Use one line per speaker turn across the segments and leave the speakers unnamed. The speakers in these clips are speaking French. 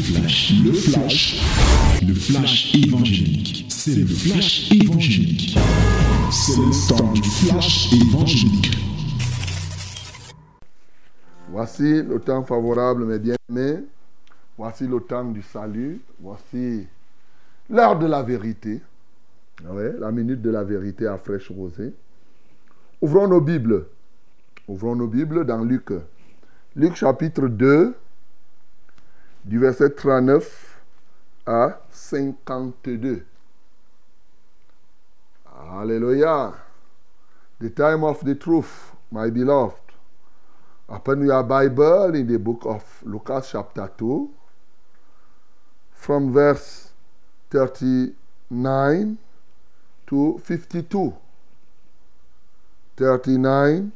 flash, le flash, le flash évangélique. C'est le flash évangélique. C'est le temps du flash évangélique.
Voici le temps favorable, mes bien-aimés. Voici le temps du salut. Voici l'heure de la vérité. Ah ouais, la minute de la vérité à fraîche rosée. Ouvrons nos Bibles. Ouvrons nos Bibles dans Luc. Luc chapitre 2, du verset 39 à 52. Alléluia. The time of the truth, my beloved. Open your Bible in the book of Lucas chapter 2 from verse 39 to 52. 39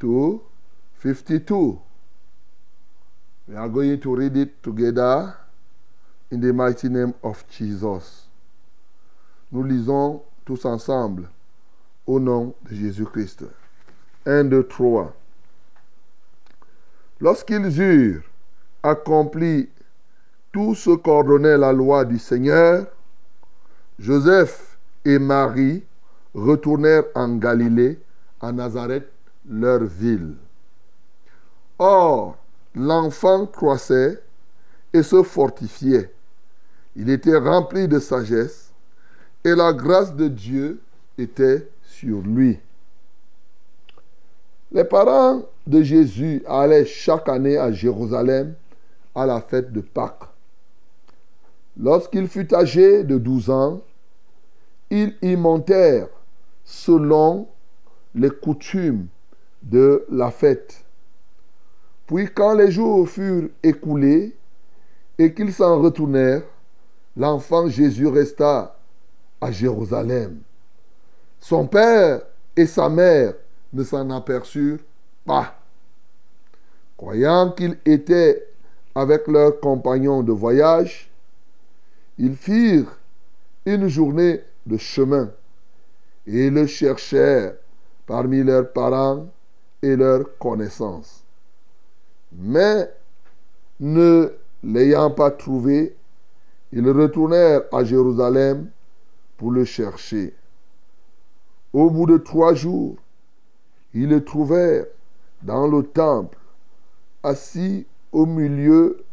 to 52. We are going to read it together in the mighty name of Jesus. Nous lisons tous ensemble au nom de Jésus-Christ. 1, 2, 3. Lorsqu'ils eurent accompli tout ce qu'ordonnait la loi du Seigneur, Joseph et Marie retournèrent en Galilée, à Nazareth, leur ville. Or, l'enfant croissait et se fortifiait. Il était rempli de sagesse et la grâce de Dieu était sur lui. Les parents de Jésus allaient chaque année à Jérusalem à la fête de Pâques. Lorsqu'il fut âgé de 12 ans, ils y montèrent selon les coutumes de la fête. Puis quand les jours furent écoulés et qu'ils s'en retournèrent, l'enfant Jésus resta à Jérusalem. Son père et sa mère ne s'en aperçurent pas. Croyant qu'il était avec leurs compagnons de voyage, ils firent une journée de chemin et le cherchèrent parmi leurs parents et leurs connaissances. Mais ne l'ayant pas trouvé, ils retournèrent à Jérusalem pour le chercher. Au bout de trois jours, ils le trouvèrent dans le temple, assis au milieu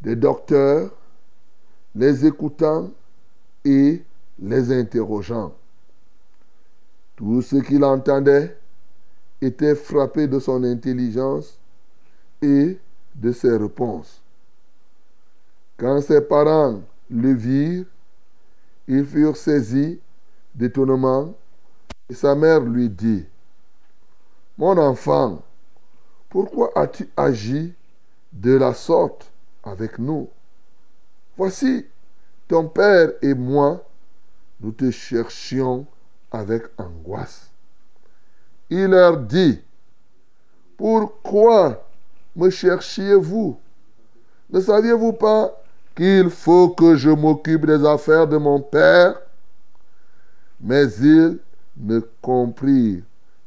des docteurs, les écoutant et les interrogeant. Tout ce qu'il entendait était frappé de son intelligence et de ses réponses. Quand ses parents le virent, ils furent saisis d'étonnement et sa mère lui dit, Mon enfant, pourquoi as-tu agi de la sorte avec nous? Voici, ton père et moi, nous te cherchions avec angoisse. Il leur dit, Pourquoi me cherchiez-vous? Ne saviez-vous pas qu'il faut que je m'occupe des affaires de mon Père? Mais ils ne comprirent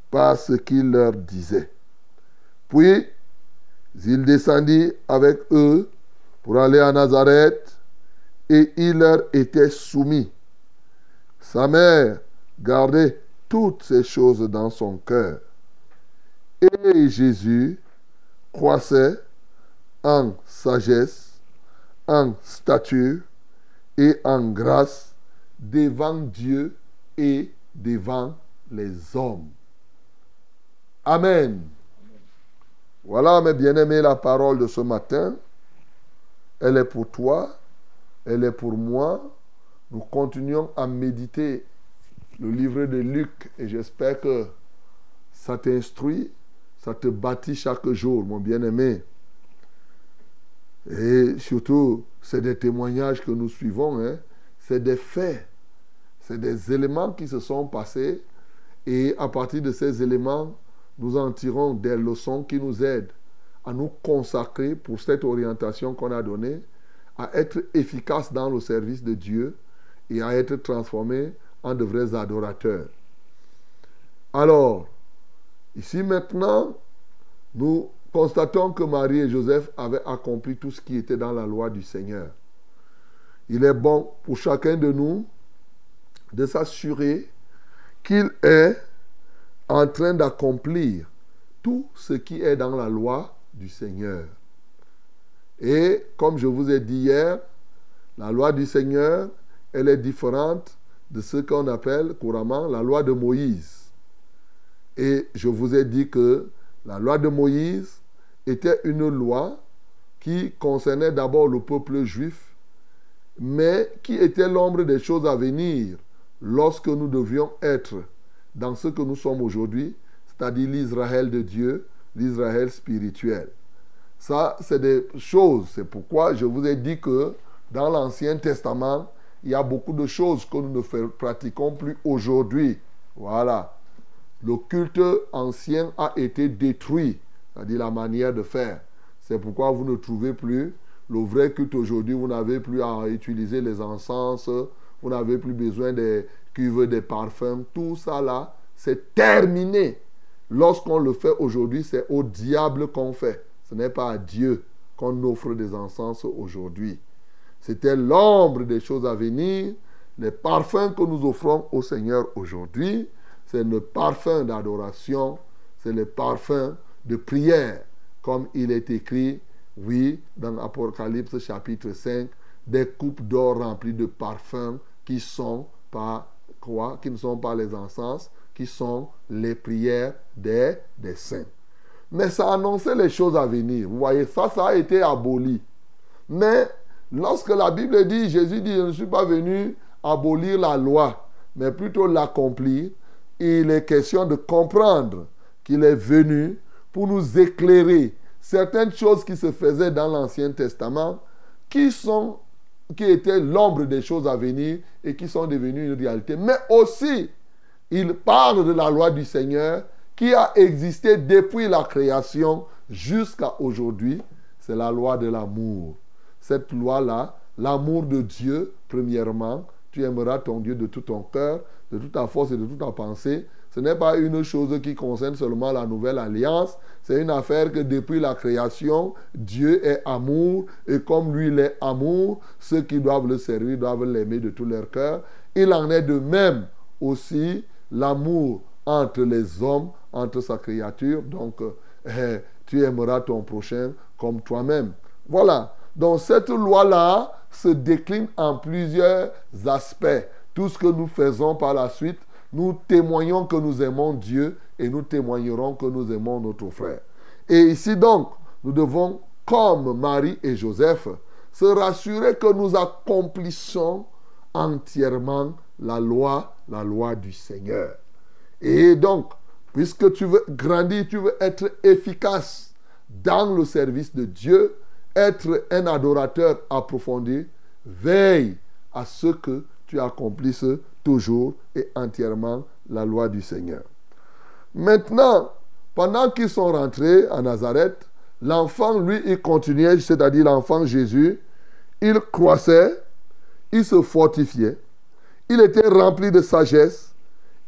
pas ce qu'il leur disait. Puis, il descendit avec eux pour aller à Nazareth et il leur était soumis. Sa mère gardait toutes ces choses dans son cœur. Et Jésus croissait en sagesse, en stature et en grâce devant Dieu et devant les hommes. Amen. Voilà, mes bien-aimés, la parole de ce matin. Elle est pour toi, elle est pour moi. Nous continuons à méditer le livre de Luc et j'espère que ça t'instruit, ça te bâtit chaque jour, mon bien-aimé. Et surtout, c'est des témoignages que nous suivons, hein. c'est des faits, c'est des éléments qui se sont passés et à partir de ces éléments, nous en tirons des leçons qui nous aident à nous consacrer pour cette orientation qu'on a donnée, à être efficace dans le service de Dieu et à être transformé en de vrais adorateurs. Alors, ici maintenant, nous constatons que Marie et Joseph avaient accompli tout ce qui était dans la loi du Seigneur. Il est bon pour chacun de nous de s'assurer qu'il est en train d'accomplir tout ce qui est dans la loi du Seigneur. Et comme je vous ai dit hier, la loi du Seigneur, elle est différente de ce qu'on appelle couramment la loi de Moïse. Et je vous ai dit que la loi de Moïse était une loi qui concernait d'abord le peuple juif, mais qui était l'ombre des choses à venir lorsque nous devions être dans ce que nous sommes aujourd'hui, c'est-à-dire l'Israël de Dieu, l'Israël spirituel. Ça, c'est des choses. C'est pourquoi je vous ai dit que dans l'Ancien Testament, il y a beaucoup de choses que nous ne pratiquons plus aujourd'hui. Voilà. Le culte ancien a été détruit, c'est-à-dire la manière de faire. C'est pourquoi vous ne trouvez plus le vrai culte aujourd'hui. Vous n'avez plus à utiliser les encens, vous n'avez plus besoin des cuves, des parfums. Tout ça là, c'est terminé. Lorsqu'on le fait aujourd'hui, c'est au diable qu'on fait. Ce n'est pas à Dieu qu'on offre des encens aujourd'hui. C'était l'ombre des choses à venir. Les parfums que nous offrons au Seigneur aujourd'hui, c'est le parfum d'adoration, c'est le parfum de prière, comme il est écrit, oui, dans Apocalypse chapitre 5, des coupes d'or remplies de parfums qui ne sont pas les encens, qui sont les prières des, des saints. Mais ça annonçait les choses à venir. Vous voyez, ça, ça a été aboli. Mais Lorsque la Bible dit, Jésus dit, je ne suis pas venu abolir la loi, mais plutôt l'accomplir, il est question de comprendre qu'il est venu pour nous éclairer certaines choses qui se faisaient dans l'Ancien Testament, qui, sont, qui étaient l'ombre des choses à venir et qui sont devenues une réalité. Mais aussi, il parle de la loi du Seigneur qui a existé depuis la création jusqu'à aujourd'hui. C'est la loi de l'amour cette loi-là, l'amour de Dieu, premièrement, tu aimeras ton Dieu de tout ton cœur, de toute ta force et de toute ta pensée. Ce n'est pas une chose qui concerne seulement la nouvelle alliance, c'est une affaire que depuis la création, Dieu est amour, et comme lui il est amour, ceux qui doivent le servir doivent l'aimer de tout leur cœur. Il en est de même aussi l'amour entre les hommes, entre sa créature. Donc, eh, tu aimeras ton prochain comme toi-même. Voilà. Donc cette loi-là se décline en plusieurs aspects. Tout ce que nous faisons par la suite, nous témoignons que nous aimons Dieu et nous témoignerons que nous aimons notre frère. Et ici donc, nous devons, comme Marie et Joseph, se rassurer que nous accomplissons entièrement la loi, la loi du Seigneur. Et donc, puisque tu veux grandir, tu veux être efficace dans le service de Dieu, être un adorateur approfondi, veille à ce que tu accomplisses toujours et entièrement la loi du Seigneur. Maintenant, pendant qu'ils sont rentrés à Nazareth, l'enfant, lui, il continuait, c'est-à-dire l'enfant Jésus, il croissait, il se fortifiait, il était rempli de sagesse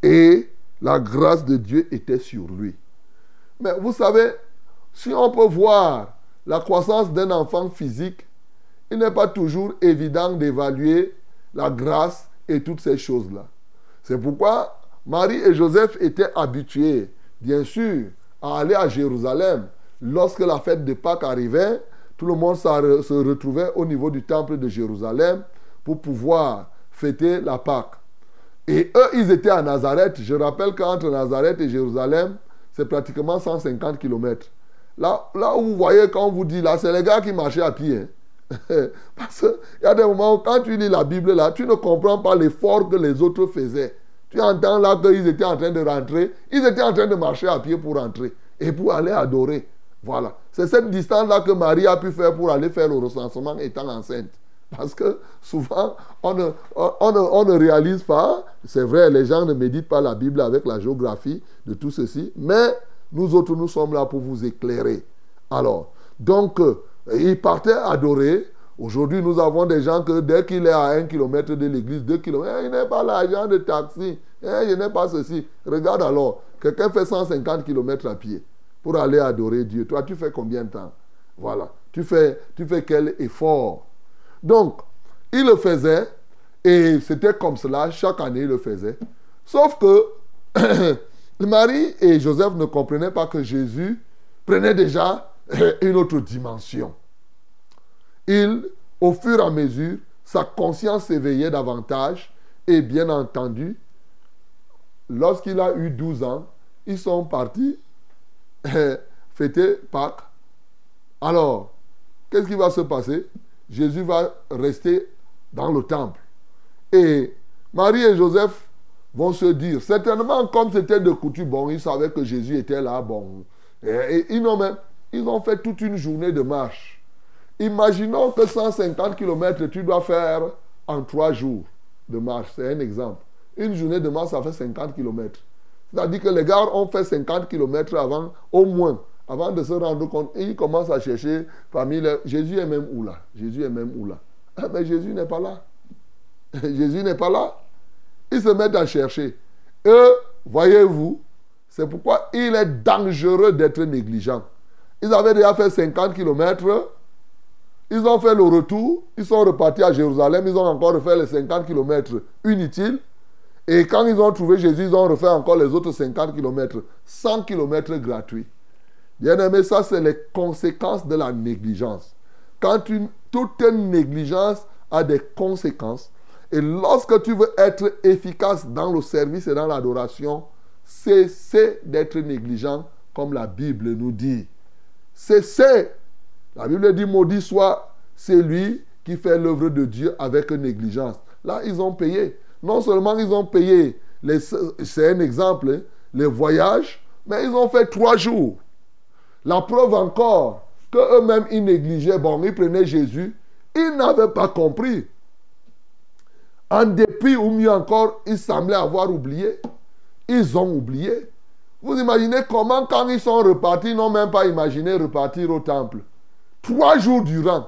et la grâce de Dieu était sur lui. Mais vous savez, si on peut voir la croissance d'un enfant physique, il n'est pas toujours évident d'évaluer la grâce et toutes ces choses-là. C'est pourquoi Marie et Joseph étaient habitués, bien sûr, à aller à Jérusalem. Lorsque la fête de Pâques arrivait, tout le monde se retrouvait au niveau du temple de Jérusalem pour pouvoir fêter la Pâque. Et eux, ils étaient à Nazareth. Je rappelle qu'entre Nazareth et Jérusalem, c'est pratiquement 150 kilomètres. Là, là où vous voyez, quand on vous dit là, c'est les gars qui marchaient à pied. Hein. Parce qu'il y a des moments où, quand tu lis la Bible là, tu ne comprends pas l'effort que les autres faisaient. Tu entends là qu'ils étaient en train de rentrer. Ils étaient en train de marcher à pied pour rentrer et pour aller adorer. Voilà. C'est cette distance-là que Marie a pu faire pour aller faire le recensement étant enceinte. Parce que souvent, on ne, on ne réalise pas, c'est vrai, les gens ne méditent pas la Bible avec la géographie de tout ceci, mais nous autres, nous sommes là pour vous éclairer. Alors, donc, euh, il partait adorer. Aujourd'hui, nous avons des gens que dès qu'il est à un kilomètre de l'église, deux kilomètres, eh, il n'est pas l'argent de taxi, eh, il n'est pas ceci. Regarde alors, quelqu'un fait 150 kilomètres à pied pour aller adorer Dieu. Toi, tu fais combien de temps? Voilà. Tu fais, tu fais quel effort? Donc, il le faisait et c'était comme cela. Chaque année, il le faisait. Sauf que Marie et Joseph ne comprenaient pas que Jésus prenait déjà une autre dimension. Il, au fur et à mesure, sa conscience s'éveillait davantage et bien entendu, lorsqu'il a eu 12 ans, ils sont partis fêter Pâques. Alors, qu'est-ce qui va se passer? Jésus va rester dans le temple. Et Marie et Joseph vont se dire, certainement comme c'était de coutume, bon, ils savaient que Jésus était là, bon. Et, ils, ont même, ils ont fait toute une journée de marche. Imaginons que 150 km, tu dois faire en trois jours de marche. C'est un exemple. Une journée de marche, ça fait 50 km. C'est-à-dire que les gars ont fait 50 km avant, au moins, avant de se rendre compte. Ils commencent à chercher parmi les... Jésus est même où là? Jésus est même où là? Ah, Mais Jésus n'est pas là. Jésus n'est pas là. Ils se mettent à chercher. Eux, voyez-vous, c'est pourquoi il est dangereux d'être négligent. Ils avaient déjà fait 50 km. Ils ont fait le retour. Ils sont repartis à Jérusalem. Ils ont encore refait les 50 km inutiles. Et quand ils ont trouvé Jésus, ils ont refait encore les autres 50 km. 100 km gratuits. Bien aimé, ça, c'est les conséquences de la négligence. Quand une, toute négligence a des conséquences, et lorsque tu veux être efficace dans le service et dans l'adoration, cessez d'être négligent, comme la Bible nous dit. Cessez. La Bible dit maudit soit celui qui fait l'œuvre de Dieu avec négligence. Là, ils ont payé. Non seulement ils ont payé, c'est un exemple, hein, les voyages, mais ils ont fait trois jours. La preuve encore que eux-mêmes ils négligeaient, bon, ils prenaient Jésus, ils n'avaient pas compris. En dépit, ou mieux encore, ils semblaient avoir oublié. Ils ont oublié. Vous imaginez comment, quand ils sont repartis, ils n'ont même pas imaginé repartir au temple. Trois jours durant,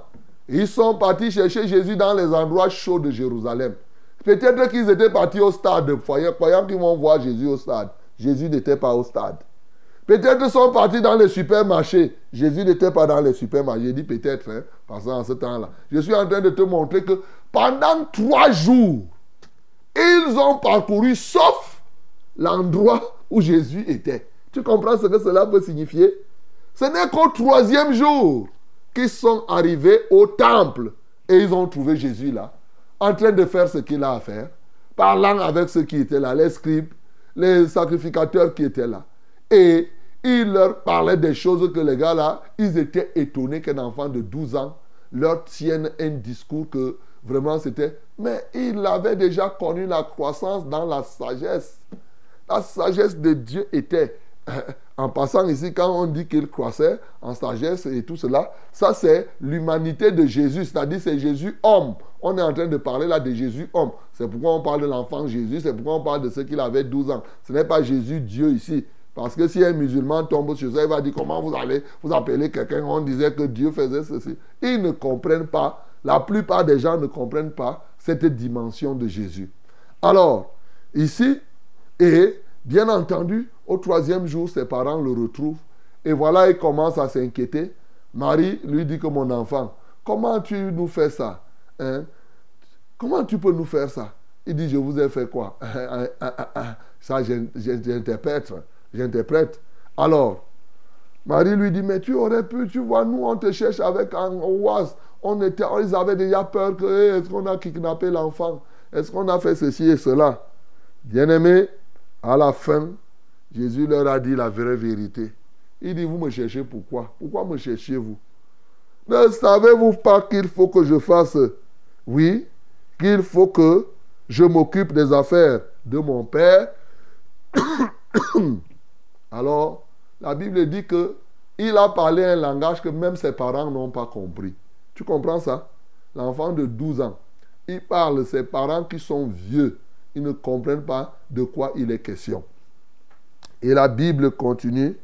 ils sont partis chercher Jésus dans les endroits chauds de Jérusalem. Peut-être qu'ils étaient partis au stade, croyant qu'ils vont voir Jésus au stade. Jésus n'était pas au stade. Peut-être sont partis dans les supermarchés. Jésus n'était pas dans les supermarchés. J'ai dit peut-être, hein, parce qu'en ce temps-là. Je suis en train de te montrer que pendant trois jours, ils ont parcouru sauf l'endroit où Jésus était. Tu comprends ce que cela peut signifier? Ce n'est qu'au troisième jour qu'ils sont arrivés au temple et ils ont trouvé Jésus là, en train de faire ce qu'il a à faire, parlant avec ceux qui étaient là, les scribes, les sacrificateurs qui étaient là. Et il leur parlait des choses que les gars là, ils étaient étonnés qu'un enfant de 12 ans leur tienne un discours que vraiment c'était... Mais il avait déjà connu la croissance dans la sagesse. La sagesse de Dieu était... En passant ici, quand on dit qu'il croissait en sagesse et tout cela, ça c'est l'humanité de Jésus, c'est-à-dire c'est Jésus homme. On est en train de parler là de Jésus homme. C'est pourquoi on parle de l'enfant Jésus, c'est pourquoi on parle de ce qu'il avait 12 ans. Ce n'est pas Jésus Dieu ici. Parce que si un musulman tombe sur ça, il va dire comment vous allez vous appeler quelqu'un? On disait que Dieu faisait ceci. Ils ne comprennent pas. La plupart des gens ne comprennent pas cette dimension de Jésus. Alors, ici, et bien entendu, au troisième jour, ses parents le retrouvent. Et voilà, il commence à s'inquiéter. Marie lui dit que mon enfant, comment tu nous fais ça hein? Comment tu peux nous faire ça? Il dit, je vous ai fait quoi? Ça, j'interprète j'interprète. Alors, Marie lui dit, mais tu aurais pu, tu vois, nous, on te cherche avec un oise. On était, ils avaient déjà peur que, eh, est-ce qu'on a kidnappé l'enfant? Est-ce qu'on a fait ceci et cela? Bien-aimé, à la fin, Jésus leur a dit la vraie vérité. Il dit, vous me cherchez pourquoi? Pourquoi me cherchez-vous? Ne savez-vous pas qu'il faut que je fasse? Oui, qu'il faut que je m'occupe des affaires de mon Père Alors, la Bible dit que il a parlé un langage que même ses parents n'ont pas compris. Tu comprends ça? L'enfant de 12 ans, il parle, ses parents qui sont vieux, ils ne comprennent pas de quoi il est question. Et la Bible continue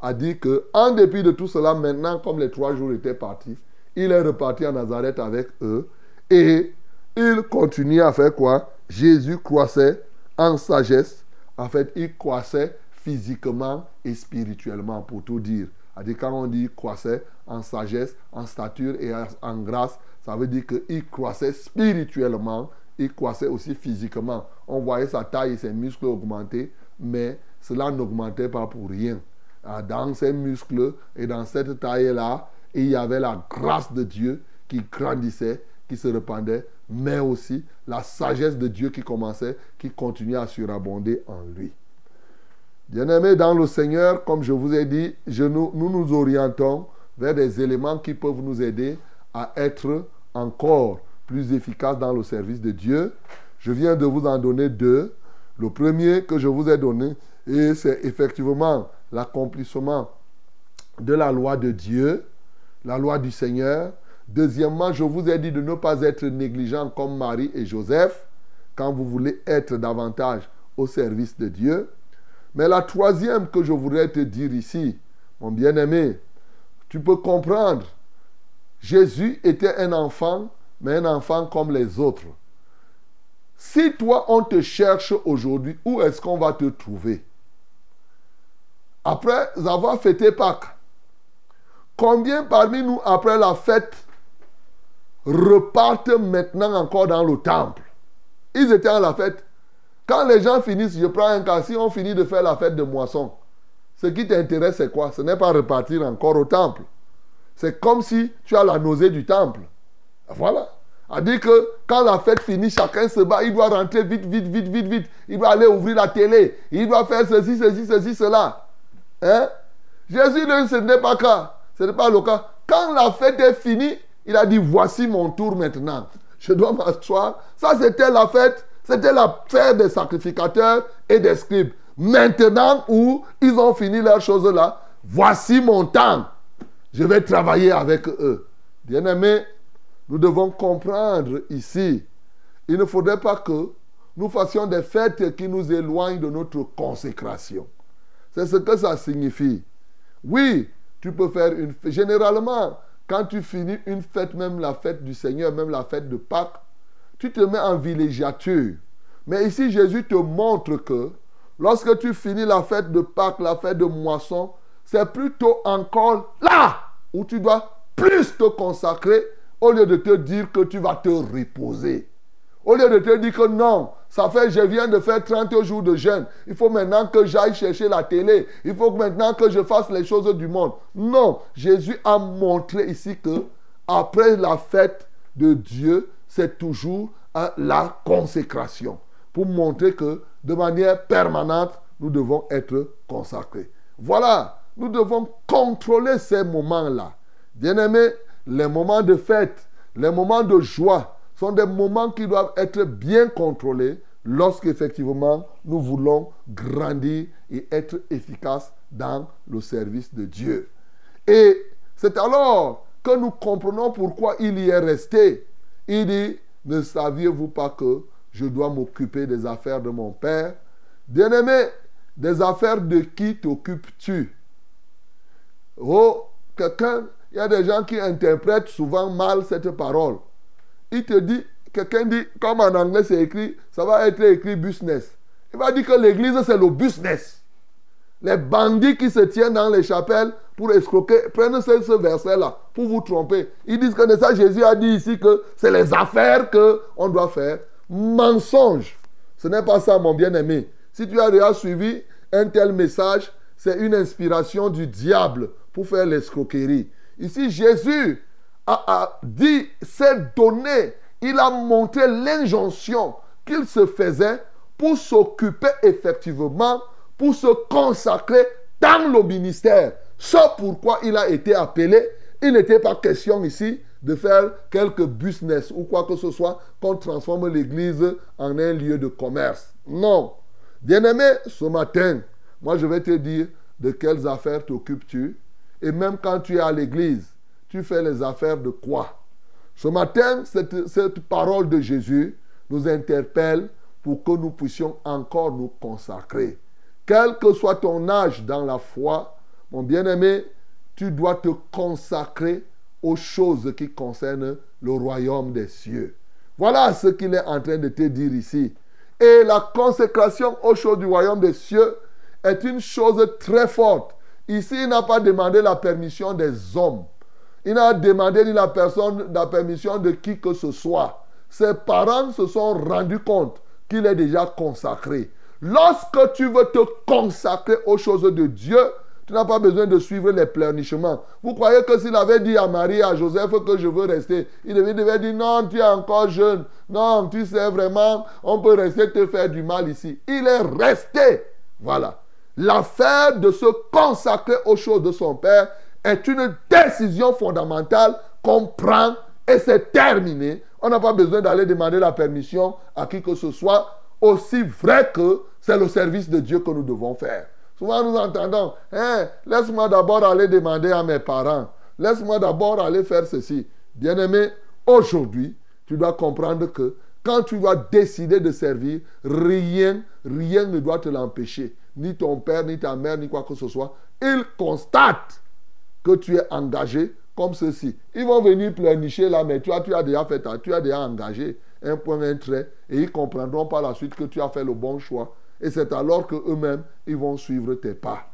à dire que, en dépit de tout cela, maintenant, comme les trois jours étaient partis, il est reparti à Nazareth avec eux et il continue à faire quoi? Jésus croissait en sagesse. En fait, il croissait physiquement et spirituellement, pour tout dire. C'est-à-dire, quand on dit croissait en sagesse, en stature et en grâce, ça veut dire qu'il croissait spirituellement, il croissait aussi physiquement. On voyait sa taille et ses muscles augmenter, mais cela n'augmentait pas pour rien. Ah, dans ses muscles et dans cette taille-là, il y avait la grâce de Dieu qui grandissait, qui se répandait, mais aussi la sagesse de Dieu qui commençait, qui continuait à surabonder en lui. Bien-aimés dans le Seigneur, comme je vous ai dit, nous, nous nous orientons vers des éléments qui peuvent nous aider à être encore plus efficaces dans le service de Dieu. Je viens de vous en donner deux. Le premier que je vous ai donné, et c'est effectivement l'accomplissement de la loi de Dieu, la loi du Seigneur. Deuxièmement, je vous ai dit de ne pas être négligent comme Marie et Joseph quand vous voulez être davantage au service de Dieu. Mais la troisième que je voudrais te dire ici, mon bien-aimé, tu peux comprendre. Jésus était un enfant, mais un enfant comme les autres. Si toi, on te cherche aujourd'hui, où est-ce qu'on va te trouver? Après avoir fêté Pâques, combien parmi nous, après la fête, repartent maintenant encore dans le temple? Ils étaient à la fête. Quand les gens finissent, je prends un cas, si on finit de faire la fête de moisson, ce qui t'intéresse, c'est quoi? Ce n'est pas repartir encore au temple. C'est comme si tu as la nausée du temple. Voilà. A dit que quand la fête finit, chacun se bat, il doit rentrer vite, vite, vite, vite, vite. Il doit aller ouvrir la télé. Il doit faire ceci, ceci, ceci, cela. Hein? Jésus, ce n'est pas cas. Ce n'est pas le cas. Quand la fête est finie, il a dit, voici mon tour maintenant. Je dois m'asseoir. Ça, c'était la fête c'était l'affaire des sacrificateurs et des scribes. Maintenant où ils ont fini leurs choses là, voici mon temps. Je vais travailler avec eux. Bien-aimés, nous devons comprendre ici, il ne faudrait pas que nous fassions des fêtes qui nous éloignent de notre consécration. C'est ce que ça signifie. Oui, tu peux faire une fête. Généralement, quand tu finis une fête, même la fête du Seigneur, même la fête de Pâques, tu te mets en villégiature. Mais ici, Jésus te montre que lorsque tu finis la fête de Pâques, la fête de moisson, c'est plutôt encore là où tu dois plus te consacrer au lieu de te dire que tu vas te reposer. Au lieu de te dire que non, ça fait, je viens de faire 30 jours de jeûne. Il faut maintenant que j'aille chercher la télé. Il faut maintenant que je fasse les choses du monde. Non, Jésus a montré ici que après la fête de Dieu, c'est toujours la consécration. Pour montrer que de manière permanente, nous devons être consacrés. Voilà, nous devons contrôler ces moments-là. Bien-aimés, les moments de fête, les moments de joie sont des moments qui doivent être bien contrôlés lorsqu'effectivement nous voulons grandir et être efficaces dans le service de Dieu. Et c'est alors que nous comprenons pourquoi il y est resté. Il dit, ne saviez-vous pas que je dois m'occuper des affaires de mon Père Bien-aimé, des affaires de qui t'occupes-tu? Oh, quelqu'un, il y a des gens qui interprètent souvent mal cette parole. Il te dit, quelqu'un dit, comme en anglais c'est écrit, ça va être écrit business. Il va dire que l'église c'est le business. Les bandits qui se tiennent dans les chapelles pour escroquer, prennent ce, verset-là pour vous tromper. Ils disent que ça, Jésus a dit ici que c'est les affaires qu'on doit faire. Mensonge. Ce n'est pas ça, mon bien-aimé. Si tu as suivi un tel message, c'est une inspiration du diable pour faire l'escroquerie. Ici, Jésus a, dit, s'est donné, il a montré l'injonction qu'il se faisait pour s'occuper effectivement, pour se consacrer dans le ministère. Sauf pourquoi il a été appelé. Il n'était pas question ici de faire quelques business ou quoi que ce soit qu'on transforme l'église en un lieu de commerce. Non. Bien-aimé, ce matin, moi je vais te dire de quelles affaires t'occupes-tu. Et même quand tu es à l'église, tu fais les affaires de quoi? Ce matin, cette, cette parole de Jésus nous interpelle pour que nous puissions encore nous consacrer. Quel que soit ton âge dans la foi, mon bien-aimé, tu dois te consacrer aux choses qui concernent le royaume des cieux. Voilà ce qu'il est en train de te dire ici. Et la consécration aux choses du royaume des cieux est une chose très forte. Ici, il n'a pas demandé la permission des hommes. Il n'a demandé ni la, personne, la permission de qui que ce soit. Ses parents se sont rendus compte qu'il est déjà consacré. Lorsque tu veux te consacrer aux choses de Dieu, tu n'as pas besoin de suivre les pleurnichements. Vous croyez que s'il avait dit à Marie à Joseph que je veux rester, il devait dire non, tu es encore jeune. Non, tu sais vraiment, on peut rester te faire du mal ici. Il est resté. Voilà. L'affaire de se consacrer aux choses de son Père est une décision fondamentale qu'on prend et c'est terminé. On n'a pas besoin d'aller demander la permission à qui que ce soit, aussi vrai que c'est le service de Dieu que nous devons faire. Souvent nous entendons, hein, laisse-moi d'abord aller demander à mes parents, laisse-moi d'abord aller faire ceci. Bien-aimé, aujourd'hui, tu dois comprendre que quand tu dois décider de servir, rien, rien ne doit te l'empêcher. Ni ton père, ni ta mère, ni quoi que ce soit. Ils constatent que tu es engagé comme ceci. Ils vont venir pleurnicher là, mais toi, tu as déjà fait, tu as déjà engagé un point, un trait, et ils comprendront par la suite que tu as fait le bon choix. Et c'est alors qu'eux-mêmes, ils vont suivre tes pas.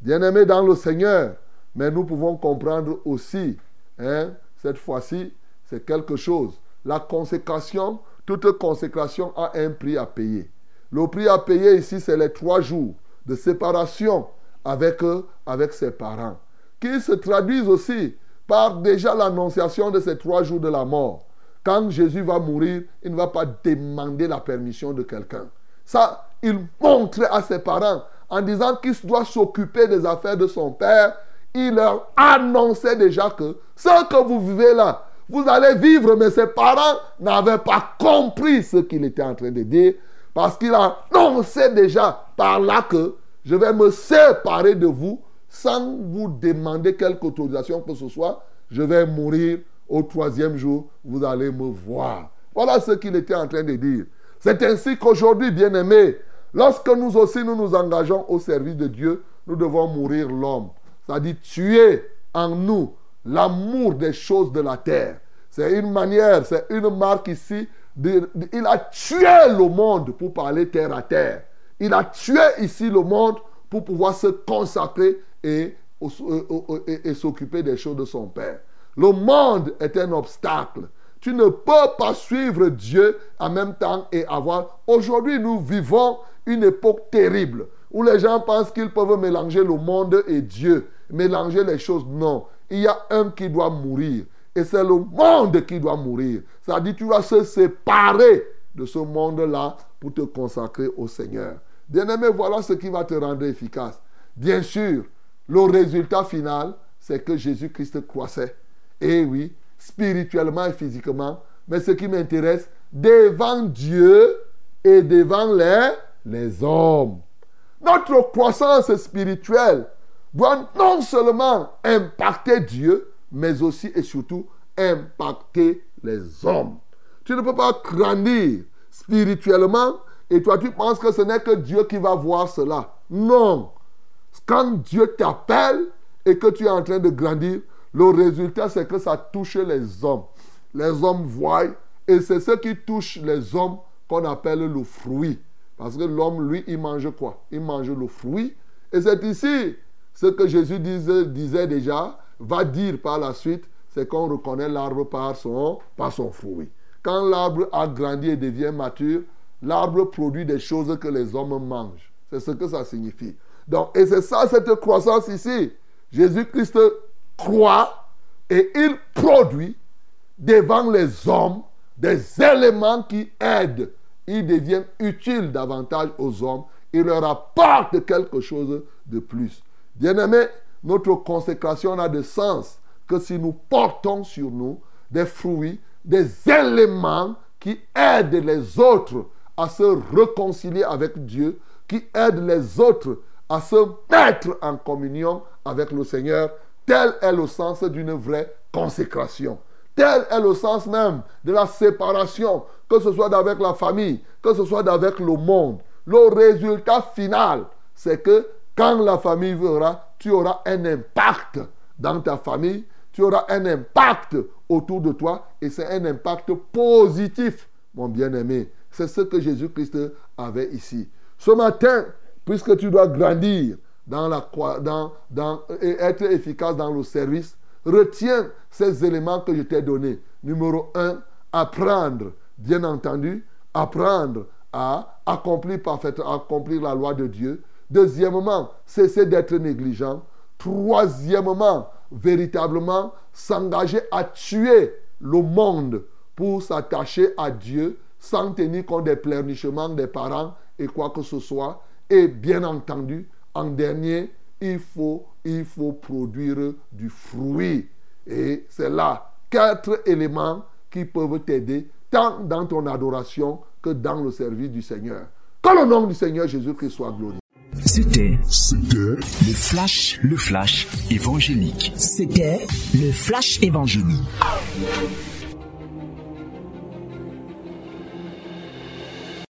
Bien-aimés dans le Seigneur, mais nous pouvons comprendre aussi, hein, cette fois-ci, c'est quelque chose. La consécration, toute consécration a un prix à payer. Le prix à payer ici, c'est les trois jours de séparation avec, eux, avec ses parents, qui se traduisent aussi par déjà l'annonciation de ces trois jours de la mort. Quand Jésus va mourir, il ne va pas demander la permission de quelqu'un. Ça, il montrait à ses parents en disant qu'il doit s'occuper des affaires de son père. Il leur annonçait déjà que ce que vous vivez là, vous allez vivre, mais ses parents n'avaient pas compris ce qu'il était en train de dire parce qu'il annonçait déjà par là que je vais me séparer de vous sans vous demander quelque autorisation que ce soit. Je vais mourir au troisième jour, vous allez me voir. Voilà ce qu'il était en train de dire. C'est ainsi qu'aujourd'hui, bien-aimés, lorsque nous aussi nous nous engageons au service de Dieu, nous devons mourir l'homme. C'est-à-dire tuer en nous l'amour des choses de la terre. C'est une manière, c'est une marque ici. il a tué le monde pour parler terre à terre. Il a tué ici le monde pour pouvoir se consacrer et, et s'occuper des choses de son Père. Le monde est un obstacle. Tu ne peux pas suivre Dieu en même temps et avoir... Aujourd'hui, nous vivons une époque terrible où les gens pensent qu'ils peuvent mélanger le monde et Dieu, mélanger les choses. Non, il y a un qui doit mourir et c'est le monde qui doit mourir. Ça dit, tu dois se séparer de ce monde-là pour te consacrer au Seigneur. Bien-aimé, voilà ce qui va te rendre efficace. Bien sûr, le résultat final, c'est que Jésus-Christ croissait. Et oui, spirituellement et physiquement. Mais ce qui m'intéresse, devant Dieu et devant les, les hommes. Notre croissance spirituelle doit non seulement impacter Dieu, mais aussi et surtout impacter les hommes. Tu ne peux pas grandir spirituellement et toi tu penses que ce n'est que Dieu qui va voir cela. Non. Quand Dieu t'appelle et que tu es en train de grandir, le résultat, c'est que ça touche les hommes. Les hommes voient et c'est ce qui touche les hommes qu'on appelle le fruit. Parce que l'homme, lui, il mange quoi? Il mange le fruit. Et c'est ici ce que Jésus disait, déjà, va dire par la suite, c'est qu'on reconnaît l'arbre par son, par son fruit. Quand l'arbre a grandi et devient mature, l'arbre produit des choses que les hommes mangent. C'est ce que ça signifie. Donc, et c'est ça, cette croissance ici. Jésus-Christ croit et il produit devant les hommes des éléments qui aident. Il devient utile davantage aux hommes. Il leur apporte quelque chose de plus. Bien-aimés, notre consécration n'a de sens que si nous portons sur nous des fruits, des éléments qui aident les autres à se réconcilier avec Dieu, qui aident les autres à se mettre en communion avec le Seigneur Tel est le sens d'une vraie consécration. Tel est le sens même de la séparation, que ce soit avec la famille, que ce soit avec le monde. Le résultat final, c'est que quand la famille verra, tu auras un impact dans ta famille, tu auras un impact autour de toi et c'est un impact positif, mon bien-aimé. C'est ce que Jésus-Christ avait ici. Ce matin, puisque tu dois grandir dans la, dans, dans, et être efficace dans le service, retiens ces éléments que je t'ai donnés. Numéro un, apprendre, bien entendu, apprendre à accomplir parfaitement, accomplir la loi de Dieu. Deuxièmement, cesser d'être négligent. Troisièmement, véritablement s'engager à tuer le monde pour s'attacher à Dieu sans tenir compte des pleurnichements des parents et quoi que ce soit. Et bien entendu, en dernier, il faut, il faut produire du fruit. Et c'est là quatre éléments qui peuvent t'aider tant dans ton adoration que dans le service du Seigneur. Que le nom du Seigneur Jésus-Christ soit glorifié.
C'était
C'était
le flash, le flash évangélique.
C'était le flash évangélique.